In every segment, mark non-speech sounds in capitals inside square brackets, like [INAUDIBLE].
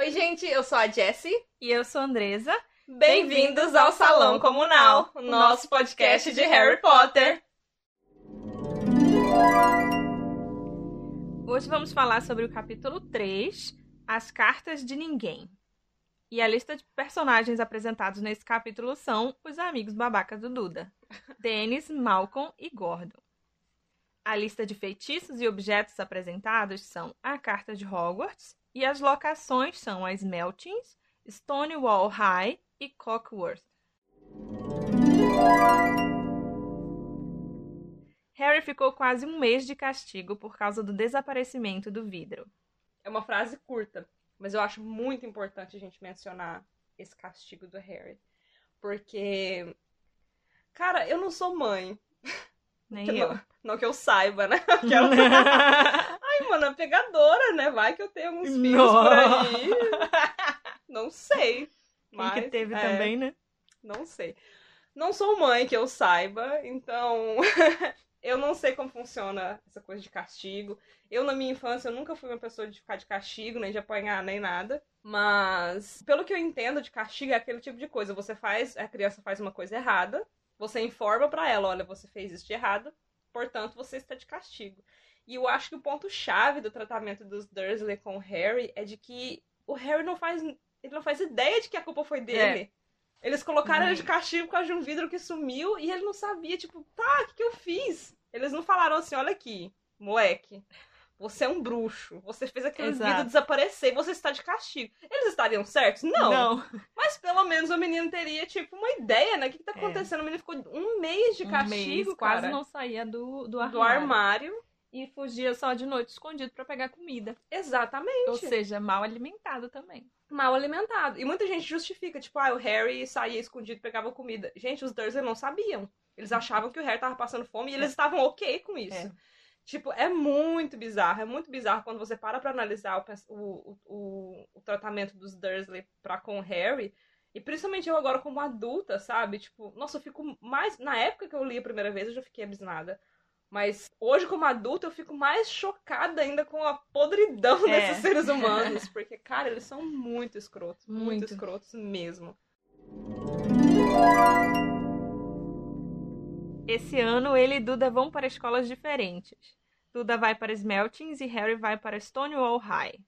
Oi, gente, eu sou a Jessie. E eu sou a Andresa. Bem-vindos ao Salão Comunal, o nosso podcast de Harry Potter. Hoje vamos falar sobre o capítulo 3, As Cartas de Ninguém. E a lista de personagens apresentados nesse capítulo são os amigos babacas do Duda: [LAUGHS] Dennis, Malcolm e Gordon. A lista de feitiços e objetos apresentados são a Carta de Hogwarts e as locações são as Meltings, Stonewall High e Cockworth. Harry ficou quase um mês de castigo por causa do desaparecimento do vidro. É uma frase curta, mas eu acho muito importante a gente mencionar esse castigo do Harry. Porque, cara, eu não sou mãe. Nem eu. Não, não que eu saiba, né? [LAUGHS] Aquela- Ai, [LAUGHS] mano, é pegadora, né? Vai que eu tenho alguns filhos por aí. [LAUGHS] Não sei. Quem Mas, que teve é, também, né? Não sei. Não sou mãe que eu saiba, então [LAUGHS] eu não sei como funciona essa coisa de castigo. Eu, na minha infância, eu nunca fui uma pessoa de ficar de castigo, nem de apanhar, nem nada. Mas, pelo que eu entendo de castigo, é aquele tipo de coisa. Você faz, a criança faz uma coisa errada, você informa pra ela, olha, você fez isso de errado, portanto, você está de castigo. E eu acho que o ponto-chave do tratamento dos Dursley com o Harry é de que o Harry não faz, ele não faz ideia de que a culpa foi dele. Eles colocaram ele de castigo por causa de um vidro que sumiu e ele não sabia, tipo, tá, o que, que eu fiz? Eles não falaram assim, olha aqui, moleque, você é um bruxo, você fez aquele Exato. vidro desaparecer e você está de castigo. Eles estariam certos? Não. Mas pelo menos o menino teria, tipo, uma ideia, né? O que, que tá É. acontecendo? O menino ficou um mês de Um castigo, mês, cara, quase não saía do, do armário. do armário. E fugia só de noite escondido pra pegar comida. Exatamente. Ou seja, mal alimentado também. mal alimentado. E muita gente justifica, tipo, ah, o Harry saía escondido e pegava comida. Gente, os Dursley não sabiam. Eles achavam que o Harry tava passando fome e eles estavam ok com isso. É. Tipo, é muito bizarro. É muito bizarro quando você para pra analisar o, o, o, o tratamento dos Dursley pra com o Harry. E principalmente eu agora como adulta, sabe? Tipo, nossa, eu fico mais... Na época que eu li a primeira vez, eu já fiquei abismada. Mas hoje, como adulta, eu fico mais chocada ainda com a podridão É. desses seres humanos. [LAUGHS] Porque, cara, eles são muito escrotos. Muito, Muito. escrotos mesmo. Esse ano, ele e Duda vão para escolas diferentes. Duda vai para Smeltings e Harry vai para Stonewall High.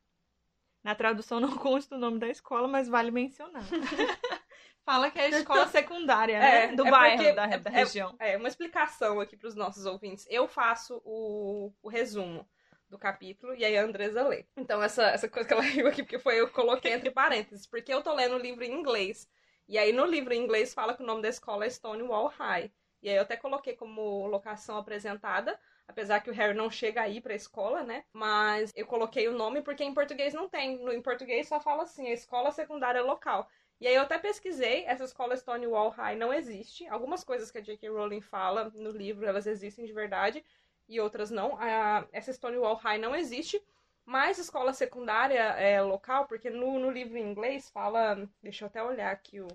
Na tradução não consta o nome da escola, mas vale mencionar. [LAUGHS] Fala que é a escola [LAUGHS] secundária, né? É, Do é bairro, porque- da, é- da é- região. É, uma explicação aqui para os nossos ouvintes. Eu faço o, o resumo do capítulo e aí a Andresa lê. Então, essa, essa coisa que ela [LAUGHS] riu aqui, porque foi eu que coloquei entre parênteses, porque eu tô lendo o livro em inglês. E aí no livro em inglês fala que o nome da escola é Stonewall High. E aí eu até coloquei como locação apresentada, apesar que o Harry não chega aí pra escola, né? Mas eu coloquei o nome porque em português não tem. No, em português só fala assim, a escola secundária local. E aí eu até pesquisei, essa escola Stonewall High não existe. Algumas coisas que a J.K. Rowling fala no livro, elas existem de verdade, e outras não. A- essa Stonewall High não existe, mas escola secundária é local, porque no, no livro em inglês fala... Deixa eu até olhar aqui o,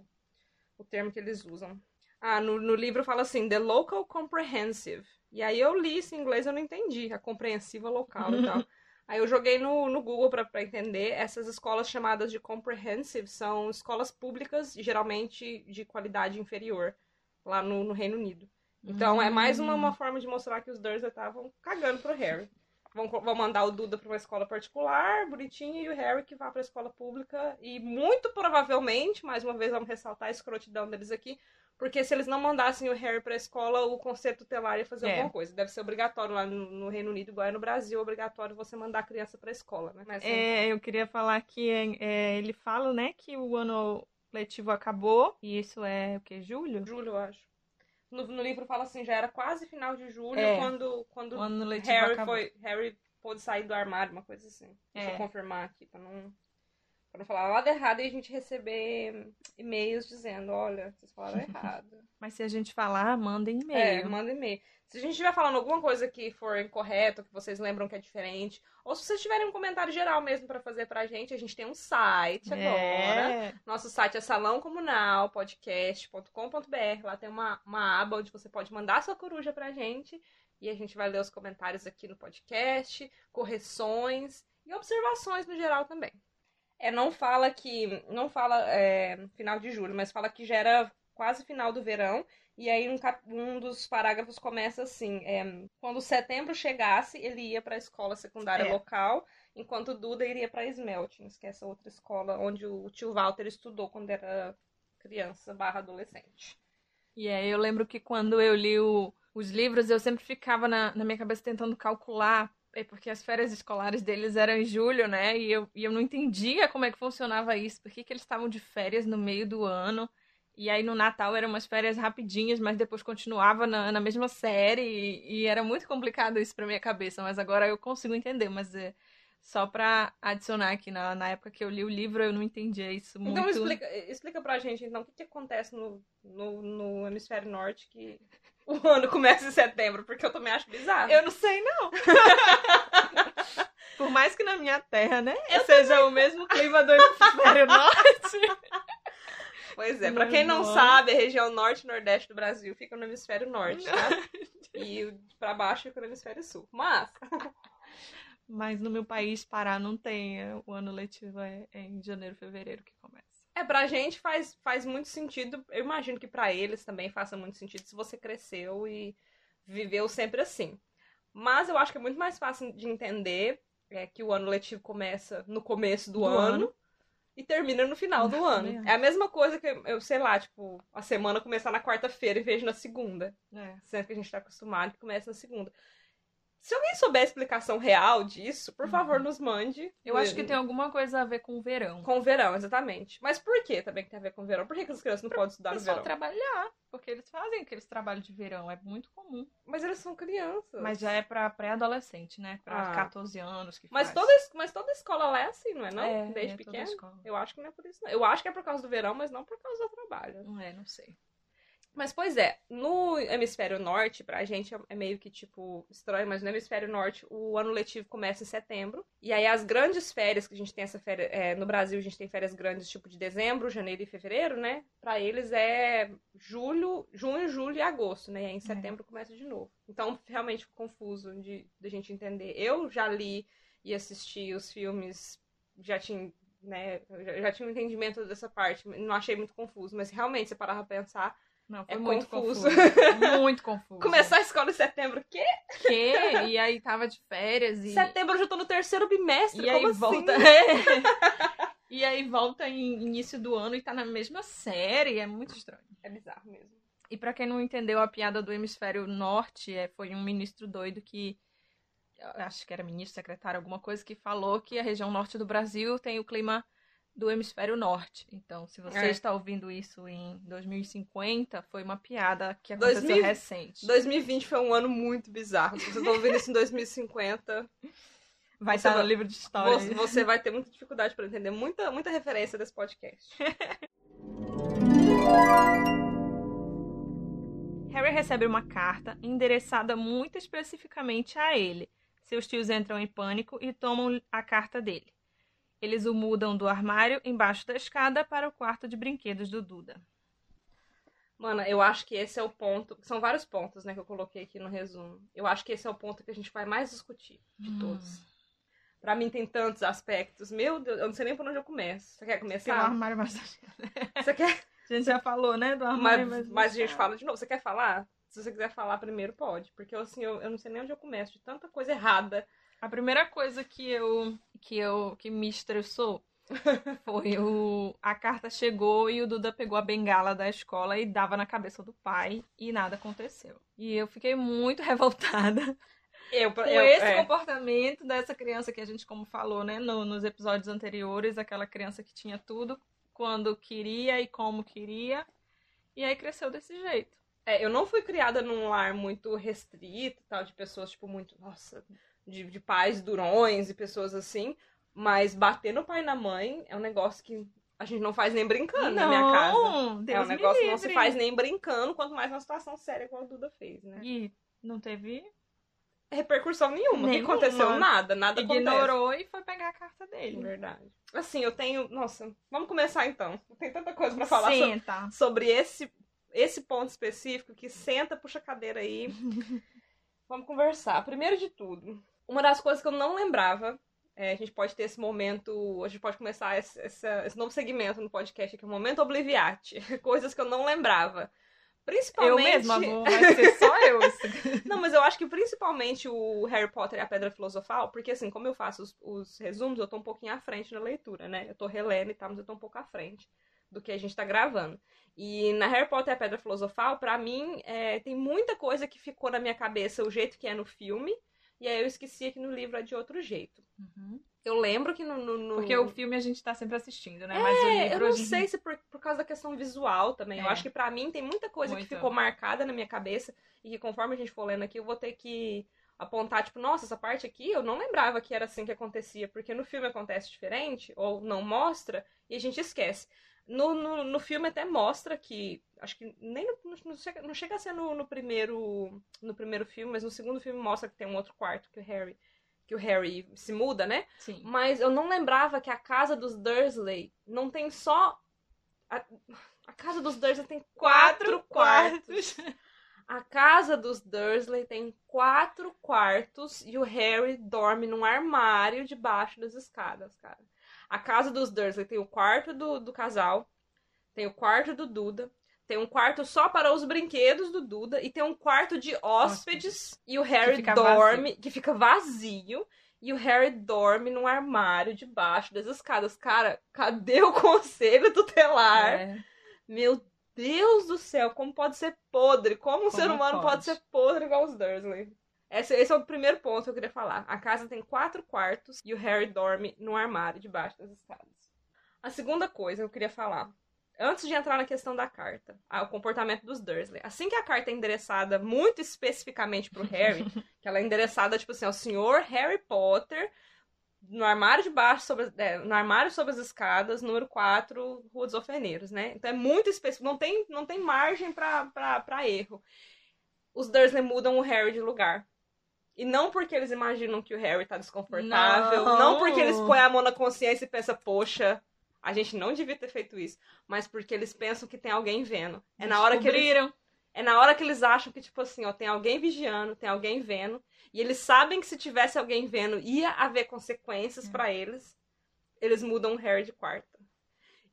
o termo que eles usam. Ah, no, no livro fala assim, The Local Comprehensive. E aí eu li isso em inglês eu não entendi, a compreensiva local e [LAUGHS] tal. Aí eu joguei no, no Google pra entender. Essas escolas chamadas de comprehensive são escolas públicas, geralmente de qualidade inferior, lá no, no Reino Unido. Então é mais uma, uma forma de mostrar que os Dursley estavam cagando pro Harry. Vão, vão mandar o Duda pra uma escola particular, bonitinho, e o Harry que vá pra escola pública. E muito provavelmente, mais uma vez vamos ressaltar a escrotidão deles aqui, porque se eles não mandassem o Harry pra escola, o conselho tutelar ia fazer É. alguma coisa. Deve ser obrigatório lá no, no Reino Unido, igual é no Brasil, obrigatório você mandar a criança pra escola, né? Mas, É, eu queria falar que é, ele fala, né, que o ano letivo acabou, e isso é o que? Julho? julho, eu acho. No, no livro fala assim, já era quase final de julho É. quando, quando Harry acabou. foi. Harry pôde sair do armário, uma coisa assim. Deixa É. eu confirmar aqui pra não. Pra não falar nada errado e a gente receber e-mails dizendo, olha, vocês falaram [LAUGHS] errado. Mas se a gente falar, manda É, e-mail. manda e-mail. Se a gente estiver falando alguma coisa que for incorreto, que vocês lembram que é diferente, ou se vocês tiverem um comentário geral mesmo pra fazer pra gente, a gente tem um site agora. É. Nosso site é salãocomunalpodcast.com.br. Lá tem uma, uma aba onde você pode mandar sua coruja pra gente. E a gente vai ler os comentários aqui no podcast, correções e observações no geral também. É, não fala que. Não fala é, final de julho, mas fala que já era quase final do verão. E aí um, um dos parágrafos começa assim: é, quando setembro chegasse, ele ia para a escola secundária É. local, enquanto Duda iria para Smeltings, que é essa outra escola onde o tio Walter estudou quando era criança barra adolescente. E aí eu lembro que quando eu li o- os livros, eu sempre ficava na, na minha cabeça tentando calcular, é porque as férias escolares deles eram em julho, né? E eu, e eu não entendia como é que funcionava isso, por que, que eles estavam de férias no meio do ano. E aí no Natal eram umas férias rapidinhas, mas depois continuava na, na mesma série. E, e era muito complicado isso pra minha cabeça, mas agora eu consigo entender. Mas é só pra adicionar aqui, na, na época que eu li o livro, eu não entendia isso muito. Então explica, explica pra gente então o que, que acontece no, no, no hemisfério norte que o [LAUGHS] ano começa em setembro, porque eu também acho bizarro. Eu não sei, não. [LAUGHS] Por mais que na minha terra, né? seja o mesmo clima do hemisfério [LAUGHS] norte. Pois é, pra quem não sabe, a região norte e nordeste do Brasil fica no hemisfério norte, tá? E pra baixo fica no hemisfério sul. Mas, Mas no meu país, Pará, não tem. é, O ano letivo é, é em janeiro, fevereiro que começa. é, pra gente faz, faz muito sentido. Eu imagino que pra eles também faça muito sentido se você cresceu e viveu sempre assim. Mas eu acho que é muito mais fácil de entender é, que o ano letivo começa no começo do, Do ano, ano. e termina no final do ano. É a mesma coisa que, eu sei lá, tipo, a semana começar na quarta-feira em vez de na segunda. É. Sendo que a gente tá acostumado que começa na segunda. Se alguém souber a explicação real disso, por favor, nos mande. Uhum. Eu acho que tem alguma coisa a ver com o verão. Com o verão, exatamente. Mas por que também que tem a ver com o verão? Por que, que as crianças não podem estudar no verão? trabalhar, porque eles fazem aqueles trabalhos de verão, é muito comum. Mas eles são crianças. Mas já é pra pré-adolescente, né? Pra Ah. 14 anos que Mas faz. toda, mas toda escola lá é assim, não é? Não? É, Desde é pequeno? escola. Eu acho que não é por isso, não. Eu acho que é por causa do verão, mas não por causa do trabalho. Não é, não sei. Mas, pois é, no hemisfério norte, pra gente é- é meio que, tipo, estranho, mas no hemisfério norte o ano letivo começa em setembro. E aí as grandes férias, que a gente tem essa férias, é, no Brasil a gente tem férias grandes, tipo, de dezembro, janeiro e fevereiro, né? Pra eles é julho, junho, julho e agosto, né? E aí em setembro começa de novo. Então, realmente fico confuso de, de a gente entender. Eu já li e assisti os filmes, já tinha, né? eu Já, já tinha um entendimento dessa parte, não achei muito confuso. Mas realmente, se parar pra pensar, Não, foi É muito confuso. confuso. muito confuso. Começar a escola em setembro, o quê? Que? E aí tava de férias e. Setembro eu já tô no terceiro bimestre, E aí como volta. assim? [LAUGHS] e aí volta em início do ano e tá na mesma série. É muito estranho. É bizarro mesmo. E pra quem não entendeu a piada do hemisfério norte, é, foi um ministro doido que. Acho que era ministro, secretário, alguma coisa, que falou que a região norte do Brasil tem o clima do hemisfério norte. Então, se você É. está ouvindo isso em 2050, foi uma piada que aconteceu 2000 recente. 2020 foi um ano muito bizarro. Se vocês estão ouvindo isso em 2050, [LAUGHS] Vai você estar no vai- livro de história. você, você vai ter muita dificuldade pra entender muita, muita referência desse podcast. [LAUGHS] Harry recebe uma carta endereçada muito especificamente a ele. Seus tios entram em pânico e tomam a carta dele. Eles o mudam do armário embaixo da escada para o quarto de brinquedos do Duda. Mano, eu acho que esse é o ponto. São vários pontos, né, que eu coloquei aqui no resumo. Eu acho que esse é o ponto que a gente vai mais discutir de Hum. todos. Pra mim tem tantos aspectos. Meu Deus, eu não sei nem por onde eu começo. Você quer começar? armário embaixo da escada. Você quer? A gente já falou, né? Do armário Mas, mas a gente escada. fala de novo. Você quer falar? Se você quiser falar primeiro, pode. Porque assim, eu, eu não sei nem onde eu começo, de tanta coisa errada. A primeira coisa que eu que eu que me estressou [LAUGHS] foi o a carta chegou e o Duda pegou a bengala da escola e dava na cabeça do pai e nada aconteceu. E eu fiquei muito [LAUGHS] revoltada Eu, com eu, esse é. comportamento dessa criança que a gente como falou, né, no- nos episódios anteriores, aquela criança que tinha tudo quando queria e como queria e aí cresceu desse jeito. É, eu não fui criada num lar muito restrito, tal, de pessoas, tipo, muito, nossa, de, de pais durões e pessoas assim. Mas bater no pai e na mãe é um negócio que a gente não faz nem brincando na minha casa. Não, Deus é um negócio que não se faz nem brincando, quanto mais uma situação séria igual a Duda fez, né? E não teve. Repercussão nenhuma. O que Nenhuma. aconteceu? Nada, nada acontece. Ignorou e foi pegar a carta dele. Verdade. Assim, eu tenho. Nossa, vamos começar então. Tem tanta coisa pra falar so- sobre esse, esse ponto específico que senta, puxa a cadeira aí. [LAUGHS] vamos conversar. Primeiro de tudo, uma das coisas que eu não lembrava. é, a gente pode ter esse momento. A gente pode começar esse, essa- esse novo segmento no podcast aqui, o momento obliviate. [LAUGHS] Coisas que eu não lembrava. Eu Principalmente. mesma vou, vai ser só eu. [LAUGHS] Não, mas eu acho que principalmente o Harry Potter e a Pedra Filosofal, porque assim, como eu faço os, os resumos, eu tô um pouquinho à frente na leitura, né? Eu tô relendo e tal, mas eu tô um pouco à frente do que a gente tá gravando. E na Harry Potter e a Pedra Filosofal, pra mim, é, tem muita coisa que ficou na minha cabeça o jeito que é no filme, e aí eu esqueci que no livro é de outro jeito. Eu lembro que no. no- no- Porque o filme a gente tá sempre assistindo, né? Mas o é, livro eu não gente- sei se por, por causa da questão visual também. Eu É. acho que pra mim tem muita coisa Muito. que ficou marcada na minha cabeça e que conforme a gente for lendo aqui, eu vou ter que apontar, tipo, nossa, essa parte aqui eu não lembrava que era assim que acontecia, porque no filme acontece diferente, ou não mostra, e a gente esquece. No, no, no filme até mostra que. Acho que nem no- não, chega, não chega a ser no, no primeiro. No primeiro filme, mas no segundo filme mostra que tem um outro quarto que o Harry. Que o Harry se muda, né? Sim. Mas eu não lembrava que a casa dos Dursley não tem só. A, a casa dos Dursley tem quatro, quartos. [LAUGHS] A casa dos Dursley tem quatro quartos e o Harry dorme num armário debaixo das escadas, cara. A casa dos Dursley tem o quarto do, do casal, tem o quarto do Duda, tem um quarto só para os brinquedos do Duda e tem um quarto de hóspedes e o Harry fica dorme, que fica vazio. E o Harry dorme num armário debaixo das escadas. Cara, cadê o [LAUGHS] conselho tutelar? É. Meu Deus do céu, como pode ser podre? Como um Como ser humano pode? pode? ser podre igual os Dursley? Esse, esse é o primeiro ponto que eu queria falar. A casa tem quatro quartos e o Harry dorme num armário debaixo das escadas. A segunda coisa que eu queria falar. Antes de entrar na questão da carta, o comportamento dos Dursley. Assim que a carta é endereçada muito especificamente pro Harry, [LAUGHS] que ela é endereçada, tipo assim, ao senhor Harry Potter, no armário de baixo, sobre, é, no armário sobre as escadas, número 4, Rua dos Ofeneiros, né? Então é muito específico, não tem, não tem margem pra erro. Os Dursley mudam o Harry de lugar. E não porque eles imaginam que o Harry tá desconfortável, Não. não, porque eles põem a mão na consciência e pensam, poxa, a gente não devia ter feito isso, mas porque eles pensam que tem alguém vendo. É na hora que eles é na hora que eles acham que, tipo assim, ó, tem alguém vigiando, tem alguém vendo. E eles sabem que se tivesse alguém vendo, ia haver consequências pra eles. Eles mudam o Harry de quarta.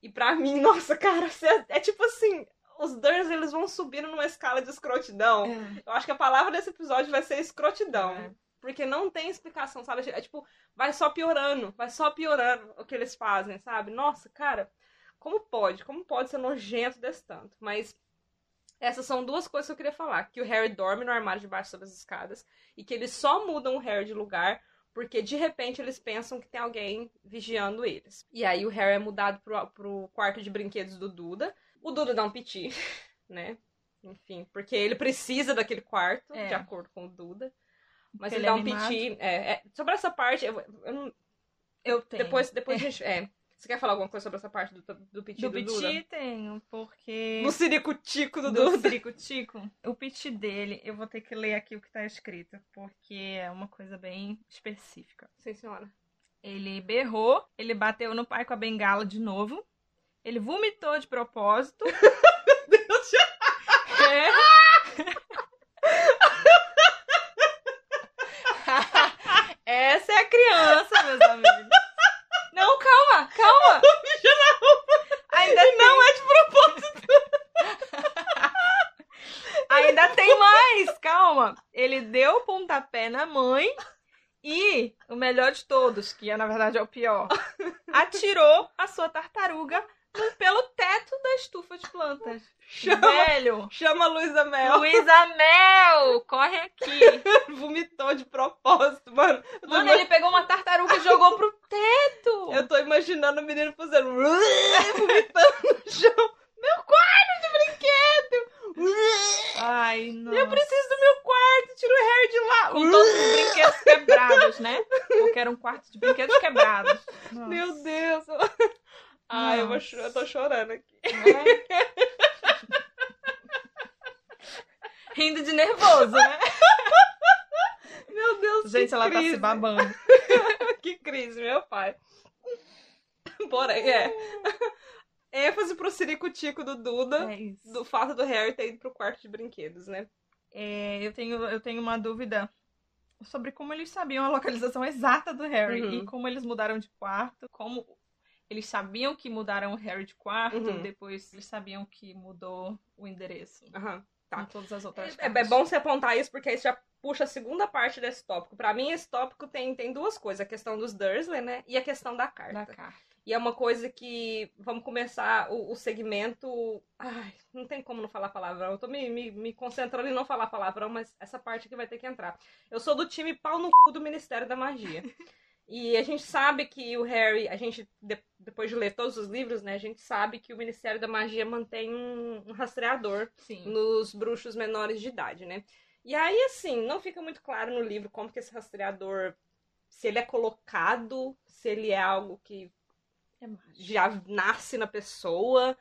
E pra mim, [LAUGHS] nossa, cara, cê- é tipo assim, os Dursley, eles vão subindo numa escala de escrotidão. Eu acho que a palavra desse episódio vai ser escrotidão. É. Porque não tem explicação, sabe? É tipo, vai só piorando, vai só piorando o que eles fazem, sabe? Nossa, cara, como pode? Como pode ser nojento desse tanto? Mas essas são duas coisas que eu queria falar. Que o Harry dorme no armário debaixo sobre as escadas e que eles só mudam o Harry de lugar porque de repente eles pensam que tem alguém vigiando eles. E aí o Harry é mudado pro, pro quarto de brinquedos do Duda. O Duda dá um piti, [LAUGHS] né? Enfim, porque ele precisa daquele quarto, É. de acordo com o Duda. Mas ele, ele é dá um animado. piti. é, é, sobre essa parte, eu, eu não- Eu tenho. depois, depois a gente. É, você quer falar alguma coisa sobre essa parte do, do piti do, do Duda? Piti tenho, porque... No ciricutico do, do Duda. Tico. O pitch dele, eu vou ter que ler aqui o que tá escrito, porque é uma coisa bem específica. Sim, senhora. Ele berrou, ele bateu no pai com a bengala de novo, ele vomitou de propósito. [LAUGHS] É. [LAUGHS] Essa é a criança, meus amigos. Não, calma, calma. Ainda não é de propósito. [LAUGHS] Ainda tem mais, calma. Ele deu o pontapé na mãe e, o melhor de todos, que é, na verdade é o pior, atirou a sua tartaruga pelo teto da estufa de plantas. Chama, Velho, chama a Luísa Mel. Luísa Mel, corre aqui. [LAUGHS] Vomitou de propósito, mano. Mano, ele pegou uma tartaruga e jogou pro teto. eu tô imaginando o menino fazendo. [LAUGHS] vomitando no chão. Meu quarto de brinquedo! Ai, não. Eu preciso do meu quarto, tira o Harry de lá. Com todos os brinquedos quebrados, né? Porque era um quarto de brinquedos quebrados. Ai, eu, vou eu tô chorando aqui. [LAUGHS] Rindo de nervoso, né? [LAUGHS] Meu Deus, Gente, ela tá crise. se babando. [LAUGHS] que crise, meu pai. Porém, é. ênfase pro ciricutico do Duda, É do fato do Harry ter ido pro quarto de brinquedos, né? É, eu, tenho, eu tenho uma dúvida sobre como eles sabiam a localização exata do Harry Uhum. e como eles mudaram de quarto, como eles sabiam que mudaram o Harry de quarto, Uhum. depois eles sabiam que mudou o endereço. Aham, tá. Em todas as outras É, é bom você apontar isso, porque isso já puxa a segunda parte desse tópico. Pra mim, esse tópico tem, tem duas coisas: a questão dos Dursley, né? E a questão da carta. da carta. E é uma coisa que. Vamos começar o, o segmento. Ai, não tem como não falar palavrão. Eu tô me, me, me concentrando em não falar palavrão, mas essa parte aqui vai ter que entrar. Eu sou do time pau no cu do Ministério da Magia. [LAUGHS] E a gente sabe que o Harry, a gente, de- depois de ler todos os livros, né, a gente sabe que o Ministério da Magia mantém um, um rastreador Sim. nos bruxos menores de idade, né? E aí, assim, não fica muito claro no livro como que esse rastreador, se ele é colocado, se ele é algo que É já nasce na pessoa.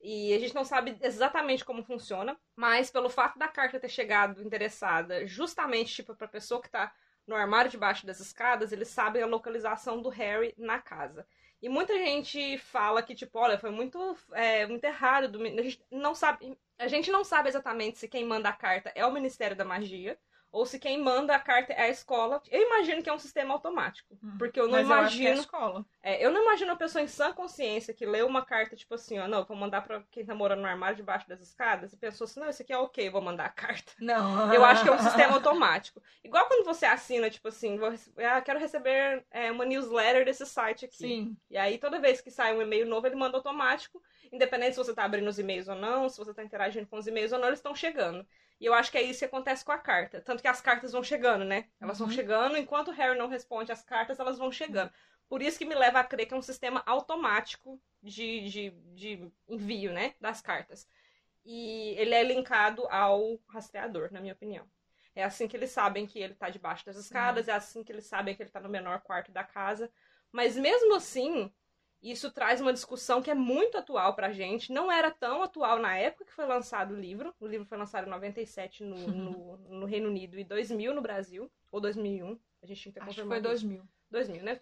E a gente não sabe exatamente como funciona, mas pelo fato da carta ter chegado interessada justamente tipo pra pessoa que tá no armário debaixo das escadas, eles sabem a localização do Harry na casa. E muita gente fala que tipo, olha, foi muito é, muito errado do a gente não sabe, a gente não sabe exatamente se quem manda a carta é o Ministério da Magia ou se quem manda a carta é a escola. Eu imagino que é um sistema automático, porque eu não Mas eu acho que é a imagino escola. é, eu não imagino uma pessoa em sã consciência que leu uma carta, tipo assim, ó, não, vou mandar pra quem tá morando no armário debaixo das escadas, e pensou assim, não, isso aqui é ok, vou mandar a carta. Não. [LAUGHS] Eu acho que é um sistema [LAUGHS] automático. Igual quando você assina, tipo assim, vou, ah, quero receber é, uma newsletter desse site aqui. Sim. E aí, toda vez que sai um e-mail novo, ele manda automático, independente se você tá abrindo os e-mails ou não, se você tá interagindo com os e-mails ou não, eles estão chegando. E eu acho que é isso que acontece com a carta. Tanto que as cartas vão chegando, né? Elas vão Uhum. chegando, enquanto o Harry não responde as cartas, elas vão chegando. Por isso que me leva a crer que é um sistema automático de, de, de envio, né? Das cartas. E ele é linkado ao rastreador, na minha opinião. É assim que eles sabem que ele tá debaixo das escadas, é assim que eles sabem que ele tá no menor quarto da casa. Mas mesmo assim, isso traz uma discussão que é muito atual pra gente. Não era tão atual na época que foi lançado o livro. O livro foi lançado em 97 no, [LAUGHS] no, no Reino Unido e 2000 no Brasil. Ou 2001. A gente tinha que ter Acho que foi isso. 2000. 2000, né?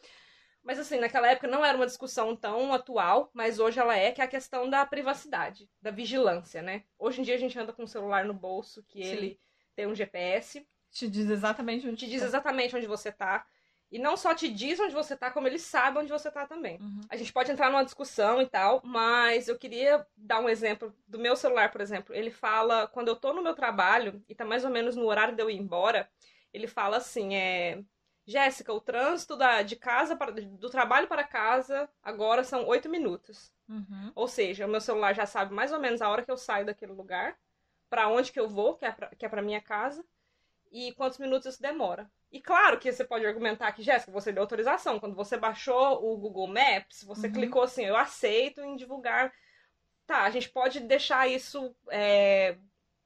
Mas assim, naquela época não era uma discussão tão atual, mas hoje ela é, que é a questão da privacidade, da vigilância, né? Hoje em dia a gente anda com um celular no bolso, que Sim. ele tem um GPS, Te diz exatamente onde te diz tá. exatamente onde você tá. E não só te diz onde você tá, como ele sabe onde você tá também. Uhum. A gente pode entrar numa discussão e tal, mas eu queria dar um exemplo do meu celular, por exemplo. Ele fala, quando eu tô no meu trabalho, e tá mais ou menos no horário de eu ir embora, ele fala assim, é... Jéssica, o trânsito da, de casa para, do trabalho para casa agora são oito minutos. Uhum. Ou seja, o meu celular já sabe mais ou menos a hora que eu saio daquele lugar, pra onde que eu vou, que é que é minha casa, e quantos minutos isso demora. E claro que você pode argumentar que, Jéssica, você deu autorização. Quando você baixou o Google Maps, você Uhum. clicou assim, eu aceito em divulgar. Tá, a gente pode deixar isso. é,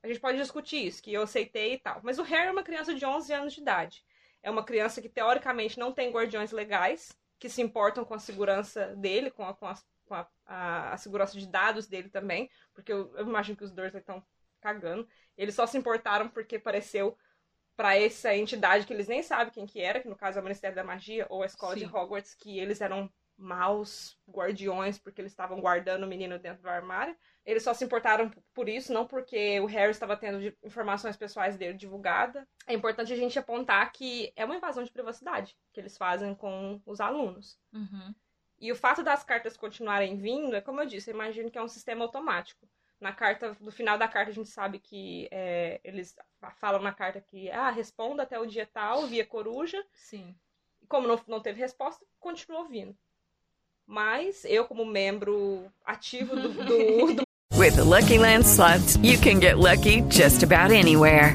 A gente pode discutir isso, que eu aceitei e tal. Mas o Harry é uma criança de 11 anos de idade. É uma criança que, teoricamente, não tem guardiões legais, que se importam com a segurança dele, com a, com a, com a, a- a segurança de dados dele também. Porque eu, eu imagino que os Dursley estão cagando. Eles só se importaram porque pareceu pra essa entidade que eles nem sabem quem que era, que no caso é o Ministério da Magia ou a Escola Sim. de Hogwarts, que eles eram maus guardiões porque eles estavam guardando o menino dentro do armário. Eles só se importaram por isso, não porque o Harry estava tendo informações pessoais dele divulgada. É importante a gente apontar que é uma invasão de privacidade que eles fazem com os alunos. Uhum. E o fato das cartas continuarem vindo, é como eu disse, eu imagino que é um sistema automático. Na carta, no final da carta, a gente sabe que é, eles falam na carta que ah, responda até o dia tal, via coruja. Sim. E como não, não teve resposta, continuou vindo. Mas eu, como membro ativo do, do, [LAUGHS] do With the Lucky Land slots, you can get lucky just about anywhere.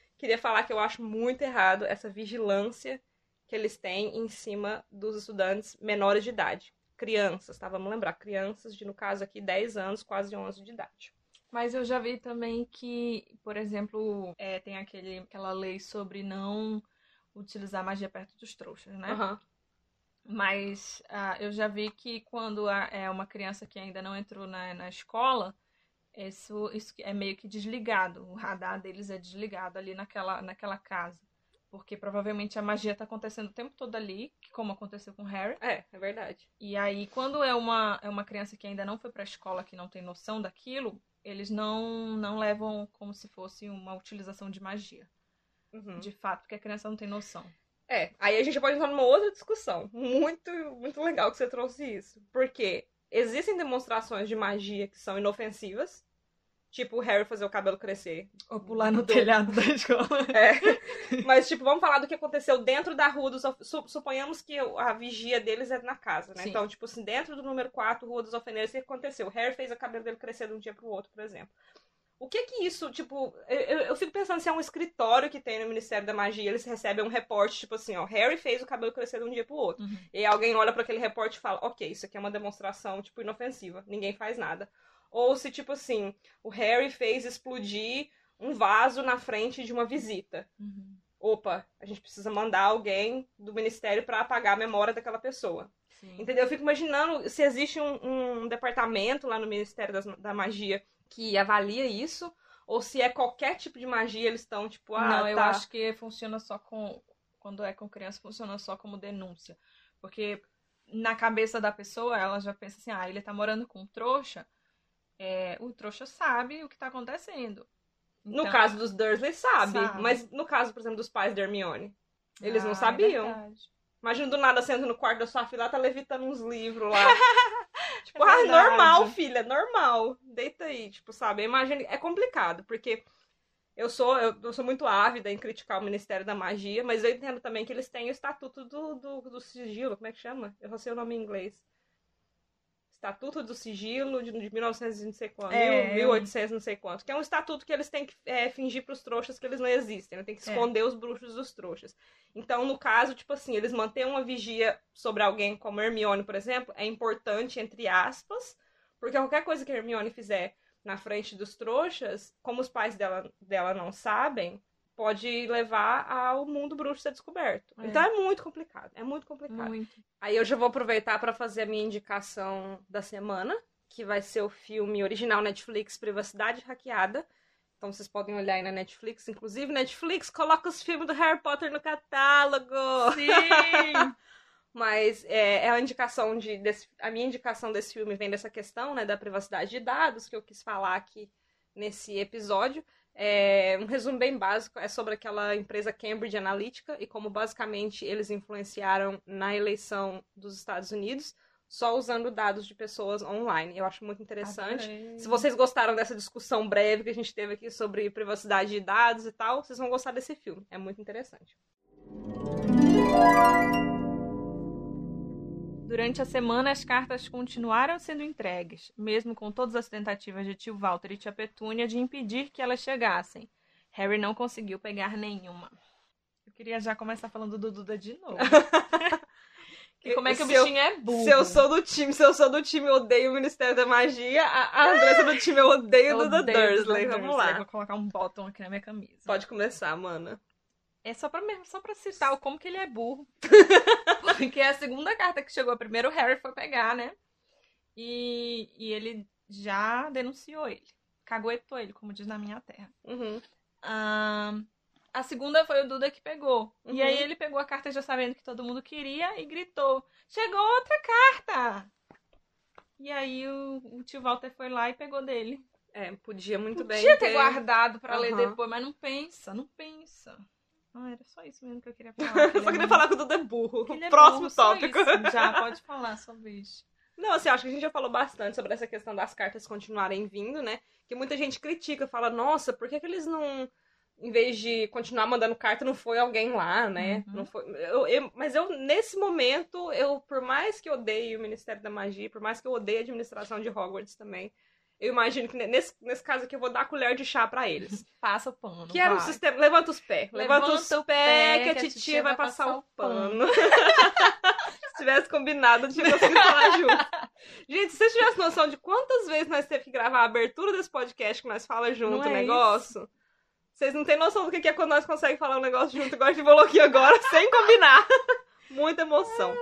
Queria falar que eu acho muito errado essa vigilância que eles têm em cima dos estudantes menores de idade. Crianças, tá? Vamos lembrar, crianças de, no caso aqui, 10 anos, quase 11 de idade. Mas eu já vi também que, por exemplo, é, tem aquele, aquela lei sobre não utilizar magia perto dos trouxas, né? Aham. Mas ah, eu já vi que quando a- é uma criança que ainda não entrou na, na escola, isso, isso é meio que desligado. O radar deles é desligado ali naquela, naquela casa. Porque provavelmente a magia tá acontecendo o tempo todo ali, como aconteceu com o Harry. É, é verdade. E aí, quando é uma, é uma criança que ainda não foi pra escola, que não tem noção daquilo, eles não, não levam como se fosse uma utilização de magia. Uhum. De fato, porque a criança não tem noção. É, aí a gente pode entrar numa outra discussão. Muito, muito legal que você trouxe isso. Porque existem demonstrações de magia que são inofensivas. Tipo o Harry fazer o cabelo crescer. Ou pular no Do- telhado da escola. [LAUGHS] É. Mas, tipo, vamos falar do que aconteceu dentro da Rua dos... Suponhamos que a vigia deles é na casa, né? Sim. Então, tipo assim, dentro do número 4, Rua dos Alfeneiros, o que aconteceu? O Harry fez o cabelo dele crescer de um dia pro outro, por exemplo. O que que isso, tipo... Eu, eu- fico pensando se é um escritório que tem no Ministério da Magia, eles recebem um reporte, tipo assim, ó, Harry fez o cabelo crescer de um dia pro outro. Uhum. E alguém olha pra aquele reporte e fala, ok, isso aqui é uma demonstração, tipo, inofensiva. Ninguém faz nada. Ou se, tipo assim, o Harry fez explodir um vaso na frente de uma visita. Uhum. Opa, a gente precisa mandar alguém do ministério pra apagar a memória daquela pessoa. Sim. Entendeu? Eu fico imaginando se existe um, um departamento lá no Ministério das- da Magia que avalia isso, ou se é qualquer tipo de magia eles estão, tipo, ah, não, eu tá. acho que funciona só com. Quando é com criança, funciona só como denúncia. Porque na cabeça da pessoa, ela já pensa assim: ah, ele tá morando com um trouxa. É, o trouxa sabe o que tá acontecendo. No Então- caso dos Dursley, sabe, Sabe. Mas no caso, por exemplo, dos pais da Hermione, eles Ah, não é sabiam. verdade. Imagina do nada sendo no quarto da sua filha, ela tá levitando uns livros lá. [LAUGHS] tipo, É ah, normal, filha, normal. Deita aí, tipo, sabe? Imagina, é complicado, porque eu sou, eu, eu sou muito ávida em criticar o Ministério da Magia, mas eu entendo também que eles têm o estatuto do, do, do sigilo, como é que chama? Eu não sei o nome em inglês. Estatuto do Sigilo de, de 1900 e não sei quanto, É, mil- 1800 não sei quanto, que é um estatuto que eles têm que é, fingir pros trouxas que eles não existem, né? tem que É. esconder os bruxos dos trouxas. Então, no caso, tipo assim, eles mantêm uma vigia sobre alguém como Hermione, por exemplo, é importante, entre aspas, porque qualquer coisa que a Hermione fizer na frente dos trouxas, como os pais dela, dela não sabem, pode levar ao mundo bruxo ser descoberto. É. Então é muito complicado, é muito complicado. Muito. Aí eu já vou aproveitar para fazer a minha indicação da semana, que vai ser o filme original Netflix Privacidade Hackeada. Então vocês podem olhar aí na Netflix. Inclusive, Netflix, coloca os filmes do Harry Potter no catálogo! Sim! [LAUGHS] Mas é, é a indicação de. desse- a minha indicação desse filme vem dessa questão, né, da privacidade de dados, que eu quis falar aqui nesse episódio. É, um resumo bem básico é sobre aquela empresa Cambridge Analytica e como basicamente eles influenciaram na eleição dos Estados Unidos só usando dados de pessoas online. Eu acho muito interessante. Adorei. Se vocês gostaram dessa discussão breve que a gente teve aqui sobre privacidade de dados e tal, vocês vão gostar desse filme. É muito interessante. Durante a semana, as cartas continuaram sendo entregues, mesmo com todas as tentativas de tio Walter e tia Petúnia de impedir que elas chegassem. Harry não conseguiu pegar nenhuma. Eu queria já começar falando do Duda de novo. [LAUGHS] E como é que o Se eu- bichinho é burro. Se eu sou do time, se eu sou do time, eu odeio o Ministério da Magia. A, a Andressa do time, eu odeio o Duda Dursley. Vamos lá. Vou colocar um bottom aqui na minha camisa. Pode começar, mana. É só pra, mesmo, só pra citar o como que ele é burro. [LAUGHS] Porque é a segunda carta que chegou. Primeiro o Harry foi pegar, né? E, e ele já denunciou ele. Caguetou ele, como diz na minha terra. Uhum. Ahn, a segunda foi o Duda que pegou. E Uhum. aí ele pegou a carta já sabendo que todo mundo queria e gritou: Chegou outra carta! E aí o, o tio Walter foi lá e pegou dele. É, podia muito bem. Podia ter guardado pra ler Aham. depois, mas não pensa, não pensa. Ah, era só isso mesmo que eu queria [LAUGHS] falar. Eu só queria falar que o Duda é burro. é Próximo burro, só tópico. isso. [LAUGHS] Já, pode falar, sua vez. Não, assim, acho que a gente já falou bastante sobre essa questão das cartas continuarem vindo, né? Que muita gente critica, fala, nossa, por que, que eles não, em vez de continuar mandando carta, não foi alguém lá, né? Uhum. Não foi, eu, eu- mas eu, nesse momento, eu, por mais que eu odeie o Ministério da Magia, por mais que eu odeie a administração de Hogwarts também, eu imagino que nesse, nesse caso aqui eu vou dar a colher de chá pra eles. [LAUGHS] Passa o pano. Que era um vai. sistema. Levanta os pés. Levanta, Levanta os o pés pé, que a titia vai passar passar o pano. pano. [LAUGHS] Se tivesse combinado, eu tinha conseguido falar [LAUGHS] junto. Gente, se vocês tivessem noção de quantas vezes nós teve que gravar a abertura desse podcast que nós fala junto Não o é negócio. Vocês não têm noção do que é quando nós conseguimos falar um negócio junto, igual a gente falou aqui agora, [LAUGHS] sem combinar. [LAUGHS] Muita emoção.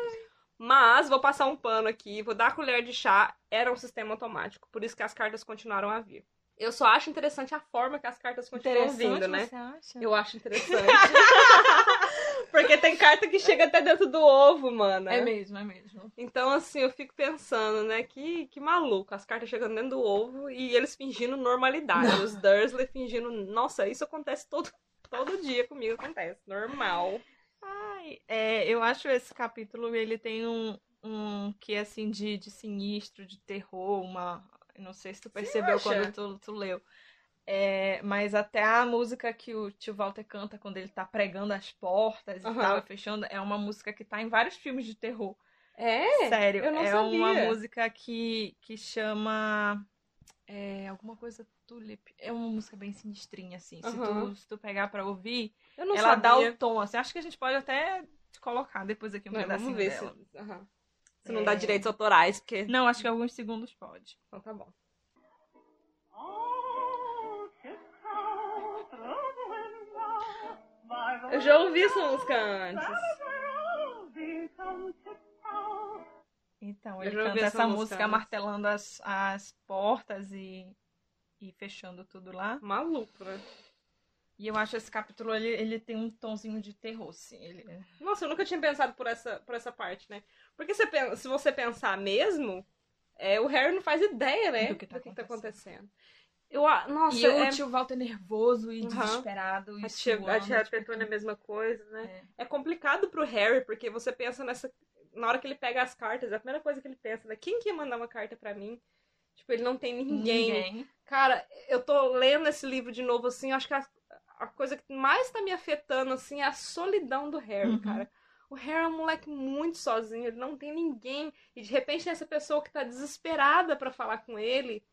Mas vou passar um pano aqui, vou dar a colher de chá. Era um sistema automático, por isso que as cartas continuaram a vir. Eu só acho interessante a forma que as cartas continuam vindo, né? você acha? Eu acho interessante. [LAUGHS] Porque tem carta que chega até dentro do ovo, mano. É mesmo, é mesmo. Então, assim, eu fico pensando, né? Que, que maluco. As cartas chegando dentro do ovo e eles fingindo normalidade. Os Dursley fingindo. Nossa, isso acontece todo, todo dia comigo. Acontece. Normal. Ai, é, eu acho esse capítulo, ele tem um, um que assim de, de sinistro, de terror, uma. Não sei se tu percebeu quando tu, tu leu. É, mas até a música que o tio Walter canta quando ele tá pregando as portas e Aham. tal, e fechando, é uma música que tá em vários filmes de terror. É? Sério, eu não é uma sabia. música que, que chama. É, alguma coisa Tulip. É uma música bem sinistrinha, assim. Se, Aham. tu, se tu pegar pra ouvir, Eu não ela dá sabia. o tom, assim. Acho que a gente pode até colocar depois aqui um Não, pedacinho vamos ver dela. se, aham. se não É. dá direitos autorais, porque. Não, acho que alguns segundos pode. Então tá bom. Eu já ouvi essa música antes. Então, Eu ele canta essa essa música martelando as, as portas e, e fechando tudo lá. Maluco, né? E eu acho esse capítulo, ele, ele tem um tonzinho de terror, assim. Ele... Nossa, eu nunca tinha pensado por essa, por essa parte, né? Porque você se você pensar mesmo, é, o Harry não faz ideia, né? Do que tá acontecendo. Eu, a- nossa, E é, o tio Walter nervoso e Aham. desesperado. E a tia, a suando, tia tipo, é a mesma coisa, né? É. É complicado pro Harry, porque você pensa nessa. Na hora que ele pega as cartas, a primeira coisa que ele pensa é quem que ia mandar uma carta pra mim? Tipo, ele não tem ninguém. Ninguém. Cara, eu tô lendo esse livro de novo, assim, acho que a, a coisa que mais tá me afetando, assim, é a solidão do Harry, Uhum. cara. O Harry é um moleque muito sozinho, ele não tem ninguém. E de repente tem essa pessoa que tá desesperada pra falar com ele.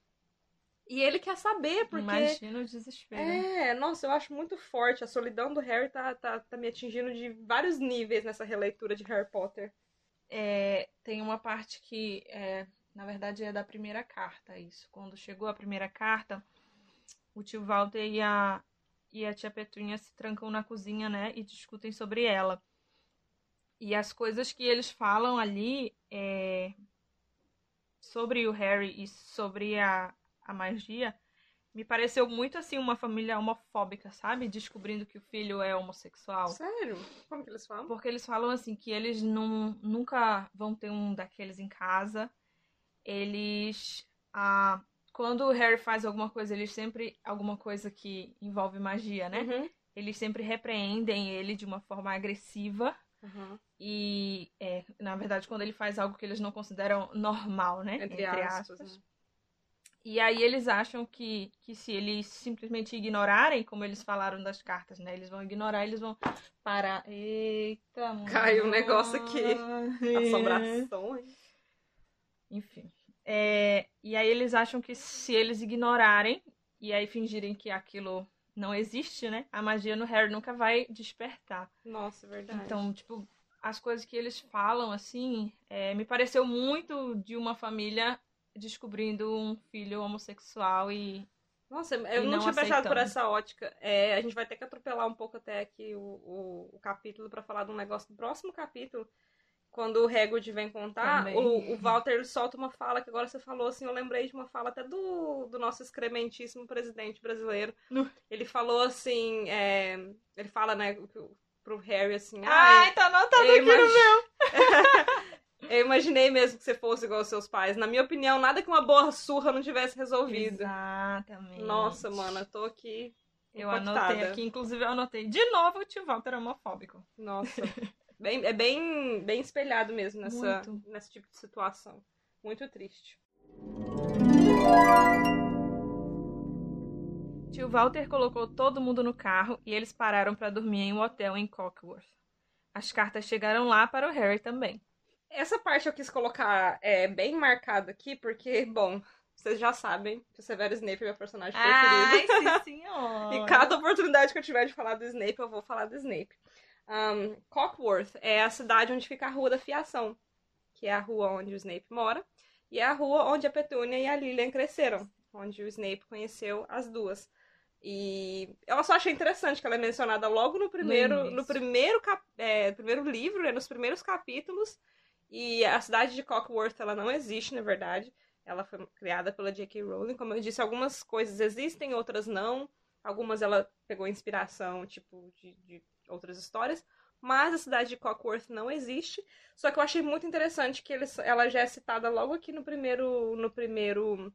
E ele quer saber, porque. Imagina o desespero. É, nossa, eu acho muito forte. A solidão do Harry tá, tá, tá me atingindo de vários níveis nessa releitura de Harry Potter. É, tem uma parte que, é, na verdade, é da primeira carta, isso. Quando chegou a primeira carta, o tio Walter e a, e a tia Petúnia se trancam na cozinha, né, e discutem sobre ela. E as coisas que eles falam ali é, sobre o Harry e sobre a, a magia me pareceu muito assim uma família homofóbica, sabe? Descobrindo que o filho é homossexual. Sério? Como que eles falam? Porque eles falam assim que eles não, nunca vão ter um daqueles em casa. Eles. Ah, quando o Harry faz alguma coisa, eles sempre. Alguma coisa que envolve magia, né? Uhum. Eles sempre repreendem ele de uma forma agressiva. Uhum. E, é, na verdade, quando ele faz algo que eles não consideram normal, né? Entre, aspas. né? E aí eles acham que, que se eles simplesmente ignorarem, como eles falaram das cartas, né? Eles vão ignorar, eles vão parar. Eita, mano. Caiu um negócio aqui. Assombrações. Enfim. É, e aí eles acham que se eles ignorarem e aí fingirem que aquilo não existe, né? A magia no Harry nunca vai despertar. Nossa, é verdade. Então, tipo, as coisas que eles falam, assim, é, me pareceu muito de uma família descobrindo um filho homossexual e. Nossa, eu E não, não tinha pensado por aceitando. essa ótica. É, a gente vai ter que atropelar um pouco até aqui o, o, o capítulo pra falar de um negócio do próximo capítulo. Quando o Hagrid vem contar, Também. o, o Walter ele solta uma fala que agora você falou assim, eu lembrei de uma fala até do, do nosso excrementíssimo presidente brasileiro. Nu. Ele falou assim, é, ele fala, né, pro- Harry assim, Ai, tá anotado eu aqui no meu! [LAUGHS] eu imaginei mesmo que você fosse igual aos seus pais. Na minha opinião, nada que uma boa surra não tivesse resolvido. Exatamente. Nossa, mano, eu tô aqui Eu impactada. anotei aqui, inclusive eu anotei de novo o tio Walter homofóbico. Nossa. [LAUGHS] Bem, é bem, bem espelhado mesmo nessa, Muito. nesse tipo de situação. Muito triste. Tio Walter colocou todo mundo no carro e eles pararam para dormir em um hotel em Cockworth. As cartas chegaram lá para o Harry também. Essa parte eu quis colocar é, bem marcada aqui, porque, bom, vocês já sabem que o Severo Snape é meu personagem preferido. Ai, sim, [LAUGHS] senhora! E cada oportunidade que eu tiver de falar do Snape, eu vou falar do Snape. Um, Cockworth é a cidade onde fica a Rua da Fiação, que é a rua onde o Snape mora, e é a rua onde a Petúnia e a Lilian cresceram, onde o Snape conheceu as duas. E eu só achei interessante que ela é mencionada logo no primeiro, No no, primeiro, é, primeiro livro, né, nos primeiros capítulos. E a cidade de Cockworth ela não existe, na verdade. Ela foi criada pela J.K. Rowling. Como eu disse, algumas coisas existem, outras não. Algumas ela pegou inspiração, tipo, de, de outras histórias. Mas a cidade de Cockworth não existe. Só que eu achei muito interessante que ela já é citada logo aqui no primeiro, no primeiro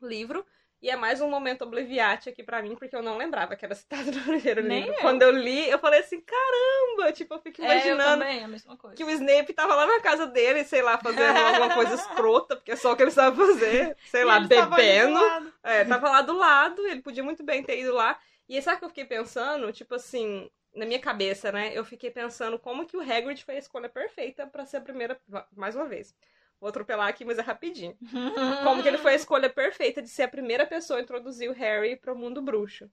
livro. E é mais um momento obliviate aqui pra mim, porque eu não lembrava que era citado no primeiro Nem livro. eu. Quando eu li, eu falei assim, caramba! Tipo, eu fico É, eu imaginando mesma coisa. que o Snape tava lá na casa dele, sei lá, fazendo [LAUGHS] alguma coisa escrota, porque é só o que ele sabe fazer. Sei lá, bebendo. lado. É, tava lá do lado, ele podia muito bem ter ido lá. E sabe o que eu fiquei pensando? Tipo assim, na minha cabeça, né? Eu fiquei pensando como que o Hagrid foi a escolha perfeita pra ser a primeira. Mais uma vez. Vou atropelar aqui, mas é rapidinho. [LAUGHS] Como que ele foi a escolha perfeita de ser a primeira pessoa a introduzir o Harry pro mundo bruxo.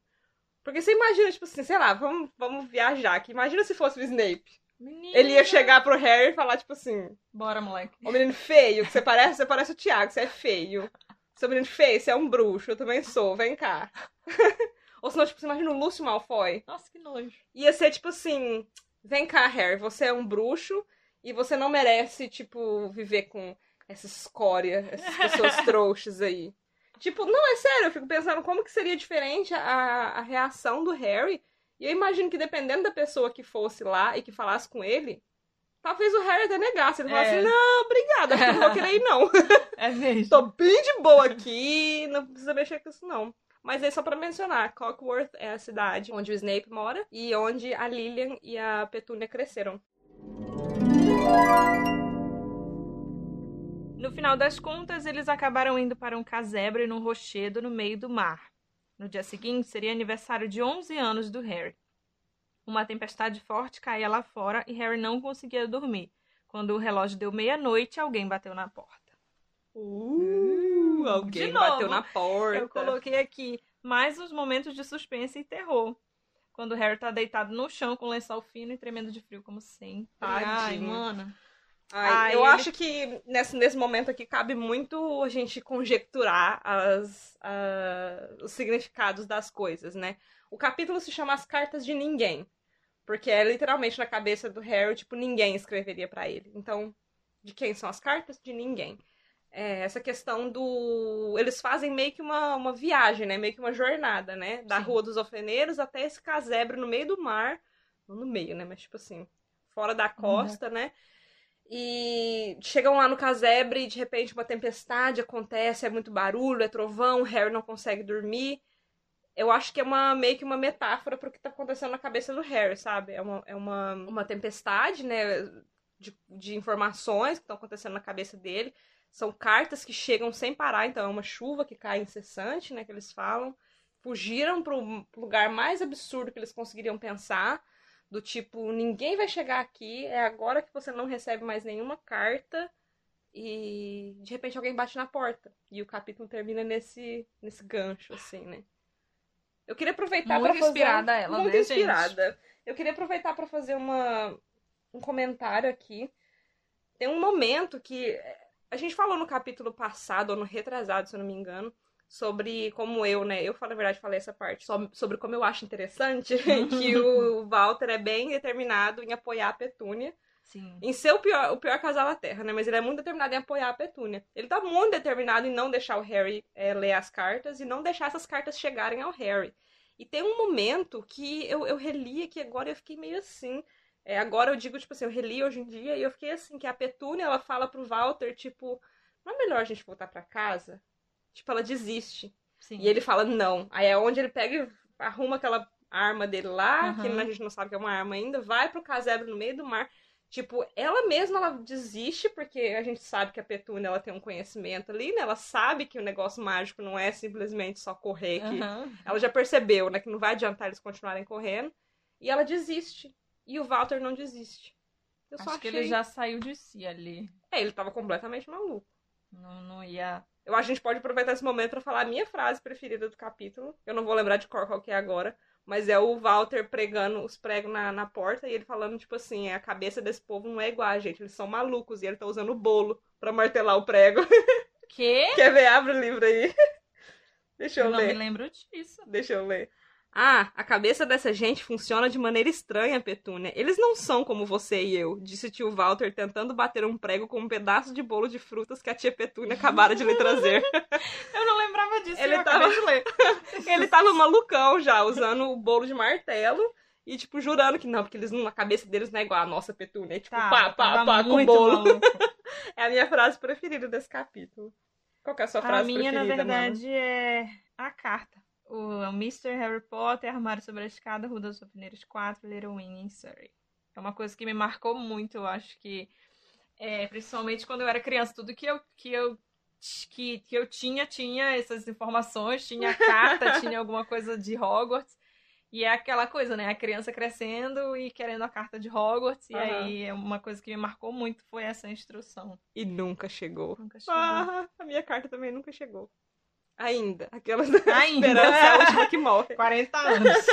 Porque você imagina, tipo assim, sei lá, vamos, vamos viajar aqui. Imagina se fosse o Snape. Menina. Ele ia chegar pro Harry e falar, tipo assim, Bora, moleque. Ô menino feio, que você parece, você parece o Thiago, você é feio. Seu menino feio, você é um bruxo, eu também sou, vem cá. [LAUGHS] Ou senão, tipo, você imagina o Lúcio Malfoy. Nossa, que nojo. Ia ser tipo assim, vem cá, Harry, você é um bruxo e você não merece, tipo, viver com essa escória, essas pessoas [LAUGHS] trouxas aí. Tipo, não, é sério, eu fico pensando como que seria diferente a, a reação do Harry. E eu imagino que dependendo da pessoa que fosse lá e que falasse com ele, talvez o Harry até negasse. Ele falasse É. não, obrigada, acho que eu não vou querer ir, não. [LAUGHS] É mesmo. Tô bem de boa aqui, não precisa mexer com isso, não. Mas é só pra mencionar, Cockworth é a cidade onde o Snape mora e onde a Lilian e a Petúnia cresceram. No final das contas, eles acabaram indo para um casebre num rochedo no meio do mar. No dia seguinte, seria aniversário de 11 anos do Harry. Uma tempestade forte caía lá fora e Harry não conseguia dormir. Quando o relógio deu meia-noite, alguém bateu na porta. Uh, alguém bateu na porta. Eu coloquei aqui mais uns momentos de suspense e terror. Quando o Harry tá deitado no chão com lençol fino e tremendo de frio, como sempre. Ai, mano. Ai, Ai, eu ele- acho que nesse, nesse momento aqui cabe muito a gente conjecturar as, ah, os significados das coisas, né? O capítulo se chama As Cartas de Ninguém. Porque é literalmente na cabeça do Harry, tipo, ninguém escreveria pra ele. Então, de quem são as cartas? De ninguém. É, essa questão do. Eles fazem meio que uma, uma viagem, né? Meio que uma jornada, né? Da Sim. Rua dos Ofeneiros até esse casebre no meio do mar. Não no meio, né? Mas, tipo assim, fora da costa, né? E chegam lá no casebre e de repente uma tempestade acontece, é muito barulho, é trovão, o Harry não consegue dormir. Eu acho que é uma meio que uma metáfora pro que tá acontecendo na cabeça do Harry, sabe? É uma, é uma, uma tempestade, né? De, de informações que estão acontecendo na cabeça dele. São cartas que chegam sem parar, então é uma chuva que cai incessante, né? Que eles falam. Fugiram pro lugar mais absurdo que eles conseguiriam pensar. Do tipo, ninguém vai chegar aqui, é agora que você não recebe mais nenhuma carta. E de repente alguém bate na porta. E o capítulo termina nesse, nesse gancho, assim, né? Eu queria aproveitar Muito para fazer. inspirada ela, Muito né, gente? inspirada. Eu queria aproveitar para fazer uma, um comentário aqui. Tem um momento que eh, a gente falou no capítulo passado, ou no retrasado, se eu não me engano, sobre como eu, né? Eu, na verdade, falei essa parte, so- sobre como eu acho interessante [LAUGHS] que o Walter é bem determinado em apoiar a Petúnia Sim. em ser o pior, o pior casal da Terra, né? Mas ele é muito determinado em apoiar a Petúnia. Ele tá muito determinado em não deixar o Harry é, ler as cartas e não deixar essas cartas chegarem ao Harry. E tem um momento que eu, eu reli aqui agora e eu fiquei meio assim. É, agora eu digo, tipo assim, eu reli hoje em dia e eu fiquei assim, que a Petúnia, ela fala pro Walter, tipo, não é melhor a gente voltar pra casa? Tipo, ela desiste. Sim. E ele fala não. Aí é onde ele pega e arruma aquela arma dele lá, que Aham. a gente não sabe que é uma arma ainda, vai pro casebre no meio do mar. Tipo, ela mesma ela desiste, porque a gente sabe que a Petúnia ela tem um conhecimento ali, né? Ela sabe que o negócio mágico não é simplesmente só correr, que Aham. ela já percebeu, né, que não vai adiantar eles continuarem correndo. E ela desiste. E o Walter não desiste. Eu só Acho que achei... ele já saiu de si ali. É, ele tava completamente maluco. Não, não ia. Eu acho que a gente pode aproveitar esse momento pra falar a minha frase preferida do capítulo. Eu não vou lembrar de cor qual que é agora. Mas é o Walter pregando os pregos na, na porta e ele falando, tipo assim, a cabeça desse povo não é igual a gente, eles são malucos. E ele tá usando o bolo pra martelar o prego. Que? [LAUGHS] Quer ver? Abre o livro aí. [LAUGHS] Deixa eu, Eu não ler. me lembro disso. Deixa eu ler. Ah, a cabeça dessa gente funciona de maneira estranha, Petúnia. Eles não são como você e eu, disse tio Walter, tentando bater um prego com um pedaço de bolo de frutas que a tia Petúnia acabara de lhe trazer. [LAUGHS] Eu não lembrava disso, Ele eu tava- acabei de ler. [LAUGHS] Ele tava malucão já, usando o bolo de martelo e, tipo, jurando que não, porque eles não, a cabeça deles não é igual a nossa Petúnia. É, tipo, Tá, pá, pá, pá, com bolo. [LAUGHS] É a minha frase preferida desse capítulo. Qual é a sua A frase minha, na preferida, Mama? verdade, é a carta. O Mr. Harry Potter, armário sobre a escada, Rua dos Alpeneiros 4, Little Wing em Surrey. É uma coisa que me marcou muito, eu acho que, é, principalmente quando eu era criança, tudo que eu, que eu que, que eu tinha, tinha essas informações, tinha a carta, [LAUGHS] tinha alguma coisa de Hogwarts. E é aquela coisa, né? A criança crescendo e querendo a carta de Hogwarts. E Aham. aí, é uma coisa que me marcou muito foi essa instrução. E nunca chegou. Nunca chegou. Ah, a minha carta também nunca chegou. Ainda. Aquelas [LAUGHS] Ainda. esperança é a última que morre. 40 [LAUGHS] anos.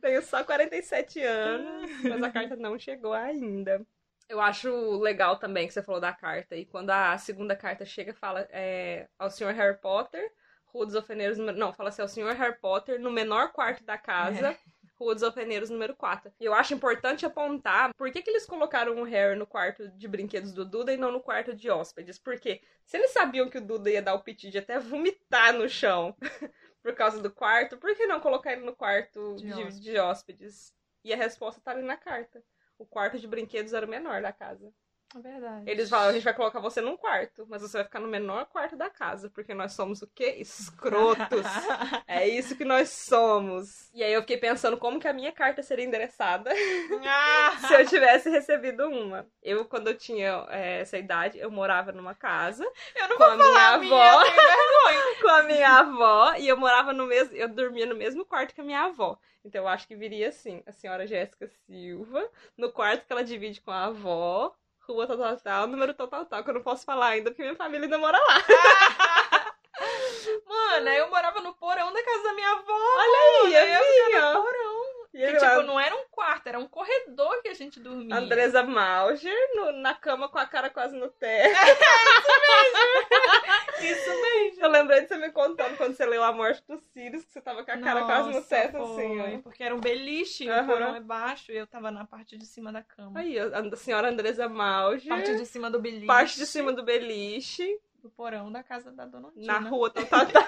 Tenho só 47 anos, mas a carta não chegou ainda. Eu acho legal também que você falou da carta. E quando a segunda carta chega, fala é, ao Sr. Harry Potter, Rua dos Alfeneiros número... Não, fala assim, ao Sr. Harry Potter, no menor quarto da casa, Rua dos Alfeneiros número 4. E eu acho importante apontar por que, que eles colocaram o Harry no quarto de brinquedos do Duda e não no quarto de hóspedes. Porque se eles sabiam que o Duda ia dar o piti de até vomitar no chão [LAUGHS] por causa do quarto, por que não colocar ele no quarto De de, hóspedes. de hóspedes? E a resposta tá ali na carta. O quarto de brinquedos era o menor da casa. É verdade. Eles falam, a gente vai colocar você num quarto, mas você vai ficar no menor quarto da casa, porque nós somos o quê? Escrotos. [LAUGHS] é isso que nós somos. E aí eu fiquei pensando como que a minha carta seria endereçada [LAUGHS] se eu tivesse recebido uma. Eu, quando eu tinha é, essa idade, eu morava numa casa com a minha avó. minha, [LAUGHS] com a minha avó e eu morava no mesmo, eu dormia no mesmo quarto que a minha avó. Então eu acho que viria assim, a senhora Jéssica Silva, no quarto que ela divide com a avó, rua tal, tal, tal, número tal, tal, tal, que eu não posso falar ainda porque minha família ainda mora lá. [LAUGHS] Mano, eu morava no porão da casa da minha avó. Olha aí, eu assim, ficava ó. no porão. E Que, tipo, lá, não era um quarto, era um corredor que a gente dormia. Andresa Mauger, no- na cama com a cara quase no teto. [LAUGHS] [LAUGHS] Isso mesmo. Eu lembrei de você me contando quando você leu A Morte dos Sirius, que você tava com a cara quase no Nossa, teto, foi, assim, ó. Porque era um beliche, Aham. o porão é baixo e eu tava na parte de cima da cama. Aí, a senhora Andresa Mauger, Parte de cima do beliche. parte de cima do beliche, do porão da casa da dona Tina. Na rua tal, tal, tal.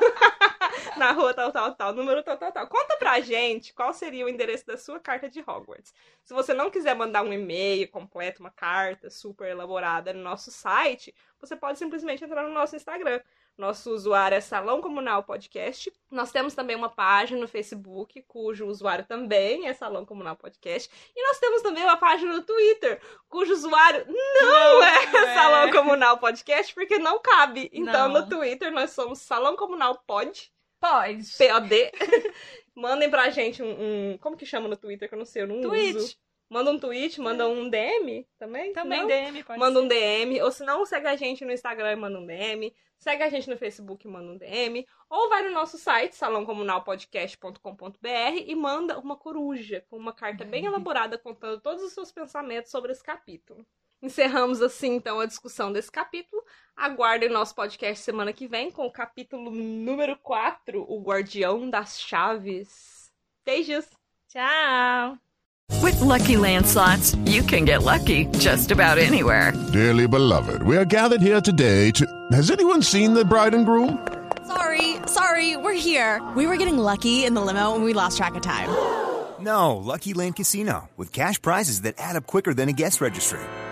Na rua tal, tal, tal. Número tal, tal, tal. Conta pra gente qual seria o endereço da sua carta de Hogwarts. Se você não quiser mandar um e-mail completo, uma carta super elaborada no nosso site, você pode simplesmente entrar no nosso Instagram. Nosso usuário é Salão Comunal Podcast. Nós temos também uma página no Facebook, cujo usuário também é Salão Comunal Podcast. E nós temos também uma página no Twitter, cujo usuário não é é. [LAUGHS] Salão Comunal Podcast, porque não cabe. Então, Não. no Twitter, nós somos Salão Comunal Pod, Pode. P-O-D. [LAUGHS] Mandem pra gente um, um- Como que chama no Twitter, que eu não sei, eu não Tweet. uso. Manda um tweet, manda um DM também. Também Não? DM, pode Manda ser. um DM. Ou se não, segue a gente no Instagram e manda um DM. Segue a gente no Facebook e manda um DM. Ou vai no nosso site, salãocomunalpodcast.com.br e manda uma coruja com uma carta bem elaborada contando todos os seus pensamentos sobre esse capítulo. Encerramos assim, então, a discussão desse capítulo. Aguardem nosso podcast semana que vem com o capítulo número 4, O Guardião das Chaves. Beijos! Tchau. With Lucky Land slots, you can get lucky just about anywhere. Dearly beloved, we are gathered here today to. Has anyone seen the bride and groom? Sorry, sorry, we're here. We were getting lucky in the limo and we lost track of time. No, Lucky Land Casino, with cash prizes that add up quicker than a guest registry.